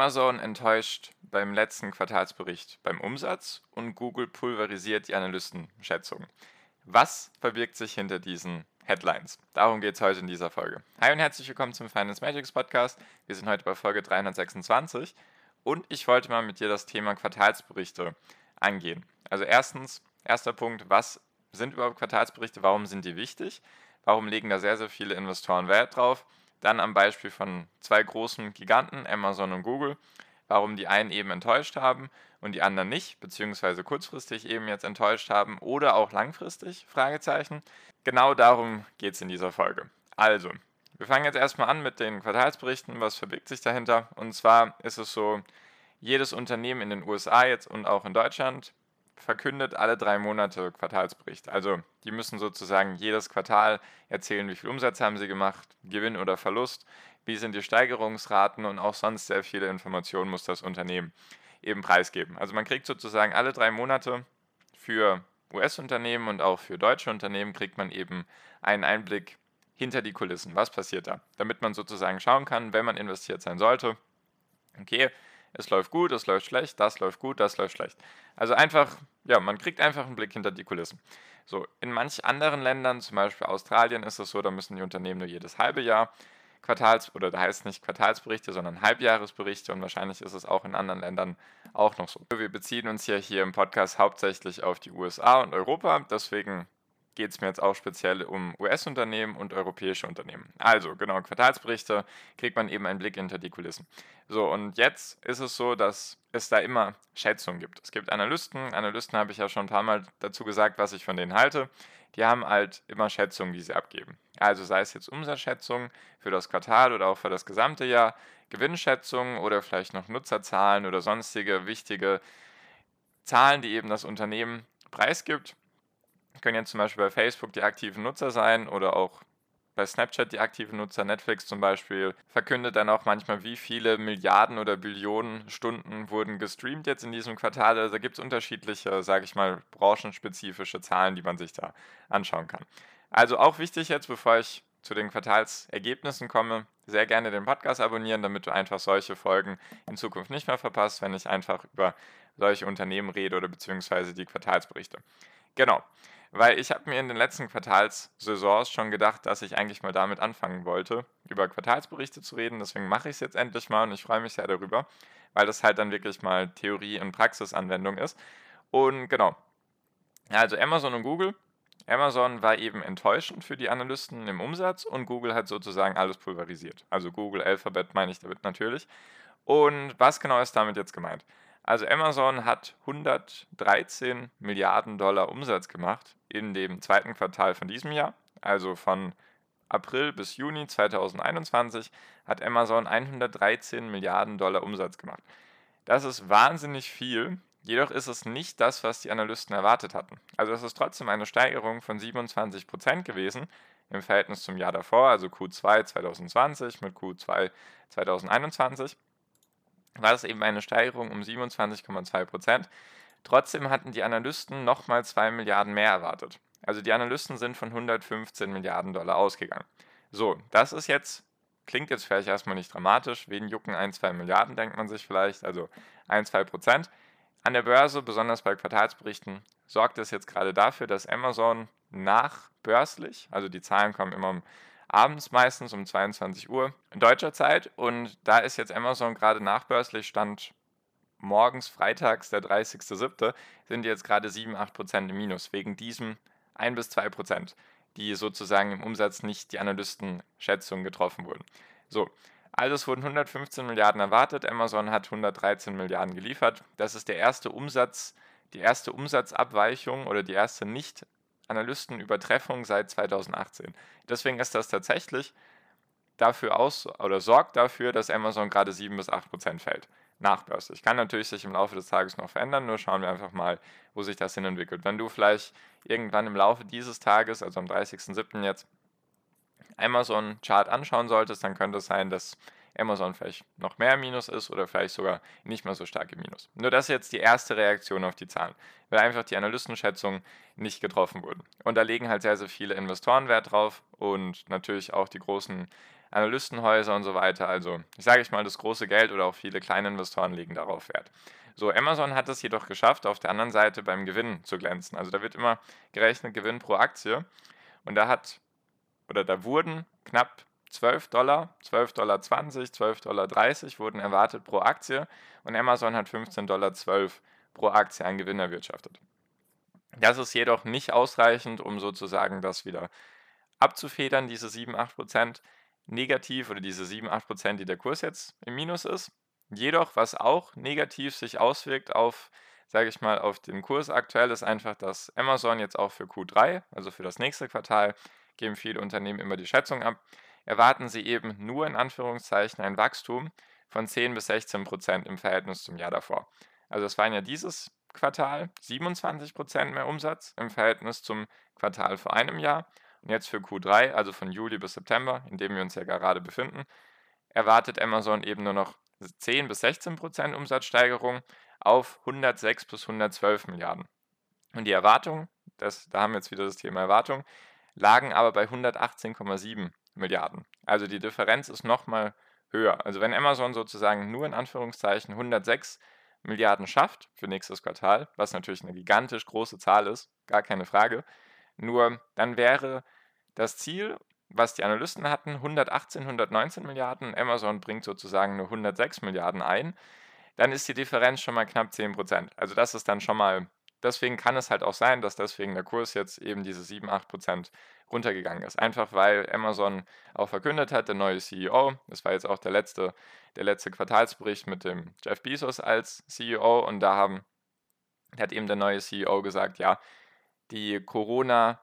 Amazon enttäuscht beim letzten Quartalsbericht beim Umsatz und Google pulverisiert die Analystenschätzungen. Was verbirgt sich hinter diesen Headlines? Darum geht es heute in dieser Folge. Hi und herzlich willkommen zum Finance Magics Podcast. Wir sind heute bei Folge 326 und ich wollte mal mit dir das Thema Quartalsberichte angehen. Also erstens, erster Punkt, was sind überhaupt Quartalsberichte? Warum sind die wichtig? Warum legen da sehr, sehr viele Investoren Wert drauf? Dann am Beispiel von zwei großen Giganten, Amazon und Google, warum die einen eben enttäuscht haben und die anderen nicht, beziehungsweise kurzfristig eben jetzt enttäuscht haben oder auch langfristig, Fragezeichen. Genau darum geht es in dieser Folge. Also, wir fangen jetzt erstmal an mit den Quartalsberichten, was verbirgt sich dahinter. Und zwar ist es so, jedes Unternehmen in den USA jetzt und auch in Deutschland verkündet alle drei Monate Quartalsbericht. Also die müssen sozusagen jedes Quartal erzählen, wie viel Umsatz haben sie gemacht, Gewinn oder Verlust, wie sind die Steigerungsraten und auch sonst sehr viele Informationen muss das Unternehmen eben preisgeben. Also man kriegt sozusagen alle drei Monate für US-Unternehmen und auch für deutsche Unternehmen kriegt man eben einen Einblick hinter die Kulissen. Was passiert da? Damit man sozusagen schauen kann, wenn man investiert sein sollte, okay, es läuft gut, es läuft schlecht, das läuft gut, das läuft schlecht. Also einfach, ja, man kriegt einfach einen Blick hinter die Kulissen. So, in manch anderen Ländern, zum Beispiel Australien, ist es so, da müssen die Unternehmen nur jedes halbe Jahr Quartals- oder da heißt nicht Quartalsberichte, sondern Halbjahresberichte und wahrscheinlich ist es auch in anderen Ländern auch noch so. Wir beziehen uns ja hier im Podcast hauptsächlich auf die USA und Europa, deswegen geht es mir jetzt auch speziell um US-Unternehmen und europäische Unternehmen. Also, genau, Quartalsberichte kriegt man eben einen Blick hinter die Kulissen. So, und jetzt ist es so, dass es da immer Schätzungen gibt. Es gibt Analysten. Analysten habe ich ja schon ein paar Mal dazu gesagt, was ich von denen halte. Die haben halt immer Schätzungen, die sie abgeben. Also sei es jetzt Umsatzschätzungen für das Quartal oder auch für das gesamte Jahr, Gewinnschätzungen oder vielleicht noch Nutzerzahlen oder sonstige wichtige Zahlen, die eben das Unternehmen preisgibt können jetzt zum Beispiel bei Facebook die aktiven Nutzer sein oder auch bei Snapchat die aktiven Nutzer, Netflix zum Beispiel, verkündet dann auch manchmal, wie viele Milliarden oder Billionen Stunden wurden gestreamt jetzt in diesem Quartal. Also da gibt es unterschiedliche, sage ich mal, branchenspezifische Zahlen, die man sich da anschauen kann. Also auch wichtig jetzt, bevor ich zu den Quartalsergebnissen komme, sehr gerne den Podcast abonnieren, damit du einfach solche Folgen in Zukunft nicht mehr verpasst, wenn ich einfach über solche Unternehmen rede oder beziehungsweise die Quartalsberichte. Genau weil ich habe mir in den letzten Quartalssaisons schon gedacht, dass ich eigentlich mal damit anfangen wollte, über Quartalsberichte zu reden. Deswegen mache ich es jetzt endlich mal und ich freue mich sehr darüber, weil das halt dann wirklich mal Theorie- und Praxisanwendung ist. Und genau, also Amazon und Google. Amazon war eben enttäuschend für die Analysten im Umsatz und Google hat sozusagen alles pulverisiert. Also Google Alphabet meine ich damit natürlich. Und was genau ist damit jetzt gemeint? Also Amazon hat 113 Milliarden Dollar Umsatz gemacht in dem zweiten Quartal von diesem Jahr. Also von April bis Juni 2021 hat Amazon 113 Milliarden Dollar Umsatz gemacht. Das ist wahnsinnig viel, jedoch ist es nicht das, was die Analysten erwartet hatten. Also es ist trotzdem eine Steigerung von 27 Prozent gewesen im Verhältnis zum Jahr davor, also Q2 2020 mit Q2 2021 war das eben eine Steigerung um 27,2 Prozent. Trotzdem hatten die Analysten nochmal 2 Milliarden mehr erwartet. Also die Analysten sind von 115 Milliarden Dollar ausgegangen. So, das ist jetzt, klingt jetzt vielleicht erstmal nicht dramatisch, wen jucken 1, 2 Milliarden, denkt man sich vielleicht, also 1, 2 Prozent. An der Börse, besonders bei Quartalsberichten, sorgt es jetzt gerade dafür, dass Amazon nachbörslich, also die Zahlen kommen immer abends meistens um 22 Uhr in deutscher Zeit. Und da ist jetzt Amazon gerade nachbörslich, stand morgens, freitags, der 30.07., sind jetzt gerade 7, 8 Prozent im Minus, wegen diesem 1 bis 2 Prozent, die sozusagen im Umsatz nicht die Analystenschätzungen getroffen wurden. So, also es wurden 115 Milliarden erwartet, Amazon hat 113 Milliarden geliefert. Das ist der erste Umsatz, die erste Umsatzabweichung oder die erste nicht Analystenübertreffung seit 2018. Deswegen ist das tatsächlich dafür aus oder sorgt dafür, dass Amazon gerade 7 bis 8 Prozent fällt. Nachbörslich. Kann natürlich sich im Laufe des Tages noch verändern, nur schauen wir einfach mal, wo sich das hin entwickelt. Wenn du vielleicht irgendwann im Laufe dieses Tages, also am 30.07. jetzt, Amazon-Chart anschauen solltest, dann könnte es sein, dass Amazon vielleicht noch mehr Minus ist oder vielleicht sogar nicht mehr so stark im Minus. Nur das ist jetzt die erste Reaktion auf die Zahlen, weil einfach die Analystenschätzungen nicht getroffen wurden. Und da legen halt sehr, sehr viele Investoren Wert drauf und natürlich auch die großen Analystenhäuser und so weiter. Also ich sage ich mal, das große Geld oder auch viele kleine Investoren legen darauf Wert. So, Amazon hat es jedoch geschafft, auf der anderen Seite beim Gewinn zu glänzen. Also da wird immer gerechnet Gewinn pro Aktie. Und da hat, oder da wurden knapp 12 Dollar, 12,20 Dollar, 12,30 Dollar wurden erwartet pro Aktie und Amazon hat 15,12 Dollar pro Aktie an Gewinn erwirtschaftet. Das ist jedoch nicht ausreichend, um sozusagen das wieder abzufedern, diese 7, 8 Prozent negativ oder diese 7, 8 Prozent, die der Kurs jetzt im Minus ist. Jedoch, was auch negativ sich auswirkt auf, sage ich mal, auf den Kurs aktuell, ist einfach, dass Amazon jetzt auch für Q3, also für das nächste Quartal, geben viele Unternehmen immer die Schätzung ab, erwarten sie eben nur in Anführungszeichen ein Wachstum von 10 bis 16 Prozent im Verhältnis zum Jahr davor. Also es waren ja dieses Quartal 27 Prozent mehr Umsatz im Verhältnis zum Quartal vor einem Jahr. Und jetzt für Q3, also von Juli bis September, in dem wir uns ja gerade befinden, erwartet Amazon eben nur noch 10 bis 16 Prozent Umsatzsteigerung auf 106 bis 112 Milliarden. Und die Erwartung, das, da haben wir jetzt wieder das Thema Erwartung, lagen aber bei 118,7 Milliarden. Also die Differenz ist nochmal höher. Also wenn Amazon sozusagen nur in Anführungszeichen 106 Milliarden schafft für nächstes Quartal, was natürlich eine gigantisch große Zahl ist, gar keine Frage, nur dann wäre das Ziel, was die Analysten hatten, 118, 119 Milliarden, Amazon bringt sozusagen nur 106 Milliarden ein, dann ist die Differenz schon mal knapp 10 Prozent. Also das ist dann schon mal deswegen kann es halt auch sein, dass deswegen der Kurs jetzt eben diese 7, 8 Prozent runtergegangen ist. Einfach weil Amazon auch verkündet hat, der neue CEO, das war jetzt auch der letzte, der letzte Quartalsbericht mit dem Jeff Bezos als CEO und da haben, hat eben der neue CEO gesagt, ja, die Corona-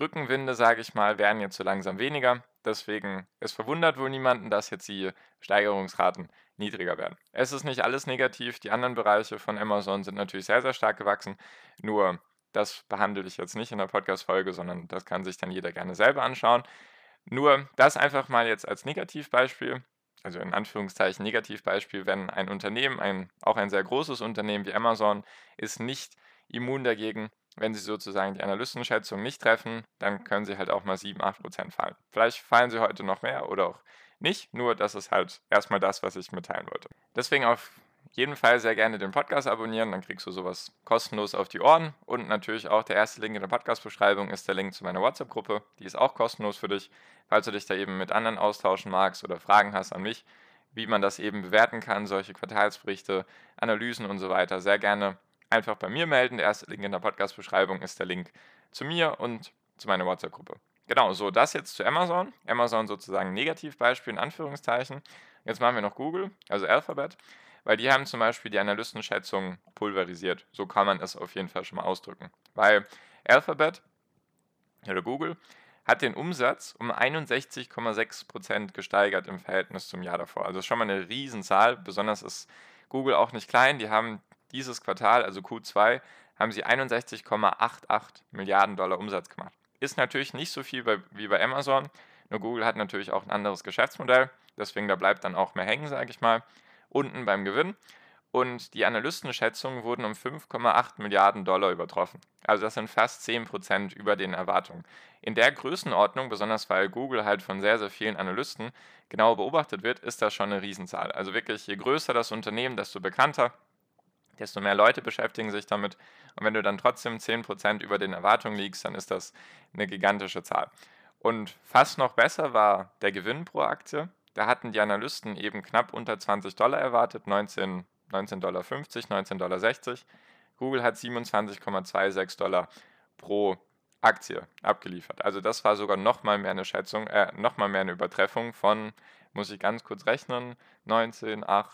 Rückenwinde, sage ich mal, werden jetzt so langsam weniger. Deswegen, es verwundert wohl niemanden, dass jetzt die Steigerungsraten niedriger werden. Es ist nicht alles negativ. Die anderen Bereiche von Amazon sind natürlich sehr, sehr stark gewachsen. Nur das behandle ich jetzt nicht in der Podcast-Folge, sondern das kann sich dann jeder gerne selber anschauen. Nur das einfach mal jetzt als Negativbeispiel, also in Anführungszeichen Negativbeispiel, wenn ein Unternehmen, ein, auch ein sehr großes Unternehmen wie Amazon, ist nicht immun dagegen, wenn sie sozusagen die Analystenschätzung nicht treffen, dann können sie halt auch mal 7, 8 Prozent fallen. Vielleicht fallen sie heute noch mehr oder auch nicht, nur das ist halt erstmal das, was ich mitteilen wollte. Deswegen auf jeden Fall sehr gerne den Podcast abonnieren, dann kriegst du sowas kostenlos auf die Ohren. Und natürlich auch der erste Link in der Podcast-Beschreibung ist der Link zu meiner WhatsApp-Gruppe. Die ist auch kostenlos für dich, falls du dich da eben mit anderen austauschen magst oder Fragen hast an mich, wie man das eben bewerten kann, solche Quartalsberichte, Analysen und so weiter. Sehr gerne einfach bei mir melden. Der erste Link in der Podcast-Beschreibung ist der Link zu mir und zu meiner WhatsApp-Gruppe. Genau, so das jetzt zu Amazon. Amazon sozusagen Negativbeispiel in Anführungszeichen. Jetzt machen wir noch Google, also Alphabet, weil die haben zum Beispiel die Analystenschätzung pulverisiert. So kann man es auf jeden Fall schon mal ausdrücken. Weil Alphabet oder Google hat den Umsatz um 61,6% gesteigert im Verhältnis zum Jahr davor. Also schon mal eine Riesenzahl. Besonders ist Google auch nicht klein. Die haben dieses Quartal, also Q2, haben sie 61,88 Milliarden Dollar Umsatz gemacht. Ist natürlich nicht so viel bei, wie bei Amazon, nur Google hat natürlich auch ein anderes Geschäftsmodell, deswegen da bleibt dann auch mehr hängen, sage ich mal, unten beim Gewinn. Und die Analystenschätzungen wurden um 5,8 Milliarden Dollar übertroffen. Also das sind fast 10 Prozent über den Erwartungen. In der Größenordnung, besonders weil Google halt von sehr, sehr vielen Analysten genau beobachtet wird, ist das schon eine Riesenzahl. Also wirklich, je größer das Unternehmen, desto bekannter, desto mehr Leute beschäftigen sich damit. Und wenn du dann trotzdem 10% über den Erwartungen liegst, dann ist das eine gigantische Zahl. Und fast noch besser war der Gewinn pro Aktie. Da hatten die Analysten eben knapp unter 20 Dollar erwartet, 19, 19,50 Dollar, 19,60 Dollar. Google hat 27,26 Dollar pro Aktie abgeliefert. Also das war sogar nochmal mehr eine Schätzung, äh, nochmal mehr eine Übertreffung von, muss ich ganz kurz rechnen, 19,8,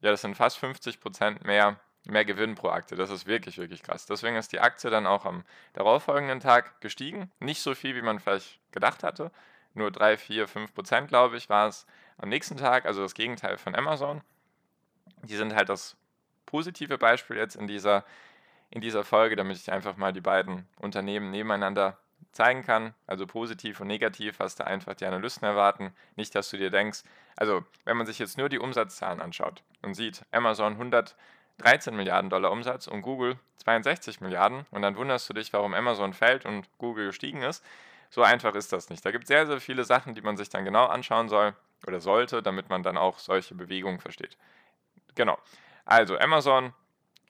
ja, das sind fast 50 Prozent mehr mehr Gewinn pro Aktie. Das ist wirklich, wirklich krass. Deswegen ist die Aktie dann auch am darauffolgenden Tag gestiegen. Nicht so viel, wie man vielleicht gedacht hatte. Nur 3, 4, 5 Prozent, glaube ich, war es am nächsten Tag, also das Gegenteil von Amazon. Die sind halt das positive Beispiel jetzt in dieser, in dieser Folge, damit ich einfach mal die beiden Unternehmen nebeneinander zeigen kann, also positiv und negativ, was da einfach die Analysten erwarten. Nicht, dass du dir denkst, also wenn man sich jetzt nur die Umsatzzahlen anschaut und sieht, Amazon 113 Milliarden Dollar Umsatz und Google 62 Milliarden und dann wunderst du dich, warum Amazon fällt und Google gestiegen ist. So einfach ist das nicht. Da gibt es sehr, sehr viele Sachen, die man sich dann genau anschauen soll oder sollte, damit man dann auch solche Bewegungen versteht. Genau. Also Amazon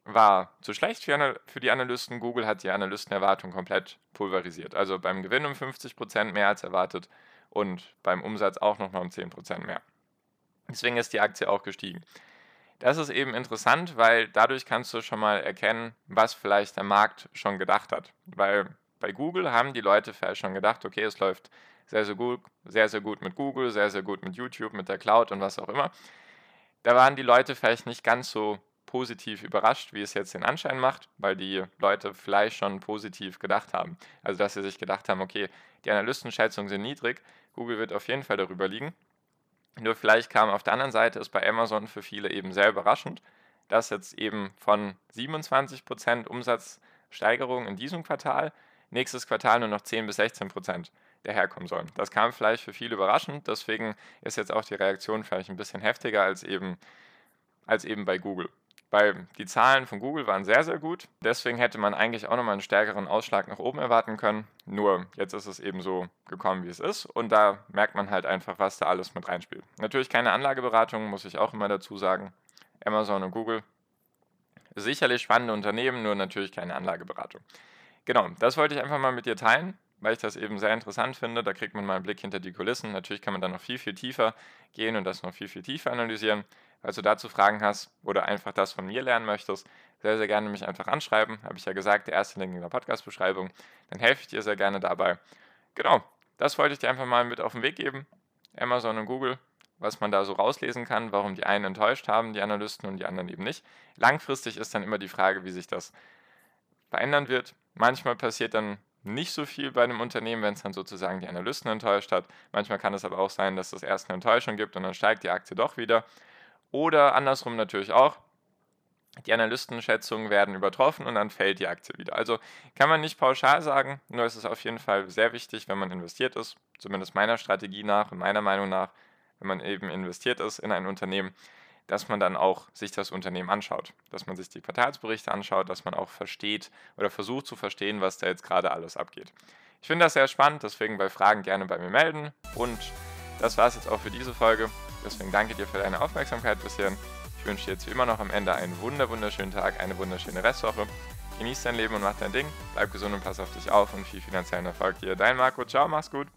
war zu schlecht für, die Analysten. Google hat die Analystenerwartung komplett pulverisiert. Also beim Gewinn um 50% mehr als erwartet und beim Umsatz auch nochmal um 10% mehr. Deswegen ist die Aktie auch gestiegen. Das ist eben interessant, weil dadurch kannst du schon mal erkennen, was vielleicht der Markt schon gedacht hat. Weil bei Google haben die Leute vielleicht schon gedacht, okay, es läuft sehr, sehr gut, sehr, sehr gut mit Google, sehr, sehr gut mit YouTube, mit der Cloud und was auch immer. Da waren die Leute vielleicht nicht ganz so positiv überrascht, wie es jetzt den Anschein macht, weil die Leute vielleicht schon positiv gedacht haben. Also dass sie sich gedacht haben, okay, die Analystenschätzungen sind niedrig, Google wird auf jeden Fall darüber liegen. Nur vielleicht kam auf der anderen Seite ist bei Amazon für viele eben sehr überraschend, dass jetzt eben von 27% Umsatzsteigerung in diesem Quartal nächstes Quartal nur noch 10 bis 16% daherkommen sollen. Das kam vielleicht für viele überraschend, deswegen ist jetzt auch die Reaktion vielleicht ein bisschen heftiger als eben, als eben bei Google weil die Zahlen von Google waren sehr, sehr gut. Deswegen hätte man eigentlich auch nochmal einen stärkeren Ausschlag nach oben erwarten können. Nur jetzt ist es eben so gekommen, wie es ist. Und da merkt man halt einfach, was da alles mit reinspielt. Natürlich keine Anlageberatung, muss ich auch immer dazu sagen. Amazon und Google. Sicherlich spannende Unternehmen, nur natürlich keine Anlageberatung. Genau, das wollte ich einfach mal mit dir teilen, weil ich das eben sehr interessant finde. Da kriegt man mal einen Blick hinter die Kulissen. Natürlich kann man dann noch viel, viel tiefer gehen und das noch viel, viel tiefer analysieren. Falls du dazu Fragen hast oder einfach das von mir lernen möchtest, sehr, sehr gerne mich einfach anschreiben. Habe ich ja gesagt, der erste Link in der Podcast-Beschreibung. Dann helfe ich dir sehr gerne dabei. Genau, das wollte ich dir einfach mal mit auf den Weg geben. Amazon und Google, was man da so rauslesen kann, warum die einen enttäuscht haben, die Analysten und die anderen eben nicht. Langfristig ist dann immer die Frage, wie sich das verändern wird. Manchmal passiert dann nicht so viel bei einem Unternehmen, wenn es dann sozusagen die Analysten enttäuscht hat. Manchmal kann es aber auch sein, dass es erst eine Enttäuschung gibt und dann steigt die Aktie doch wieder. Oder andersrum natürlich auch. Die Analystenschätzungen werden übertroffen und dann fällt die Aktie wieder. Also kann man nicht pauschal sagen, nur ist es auf jeden Fall sehr wichtig, wenn man investiert ist, zumindest meiner Strategie nach und meiner Meinung nach, wenn man eben investiert ist in ein Unternehmen, dass man dann auch sich das Unternehmen anschaut, dass man sich die Quartalsberichte anschaut, dass man auch versteht oder versucht zu verstehen, was da jetzt gerade alles abgeht. Ich finde das sehr spannend, deswegen bei Fragen gerne bei mir melden und das war es jetzt auch für diese Folge. Deswegen danke dir für deine Aufmerksamkeit bis hierhin. Ich wünsche dir jetzt wie immer noch am Ende einen wunder wunderschönen Tag, eine wunderschöne Restwoche. Genieß dein Leben und mach dein Ding. Bleib gesund und pass auf dich auf und viel finanziellen Erfolg dir. Dein Marco, ciao, mach's gut.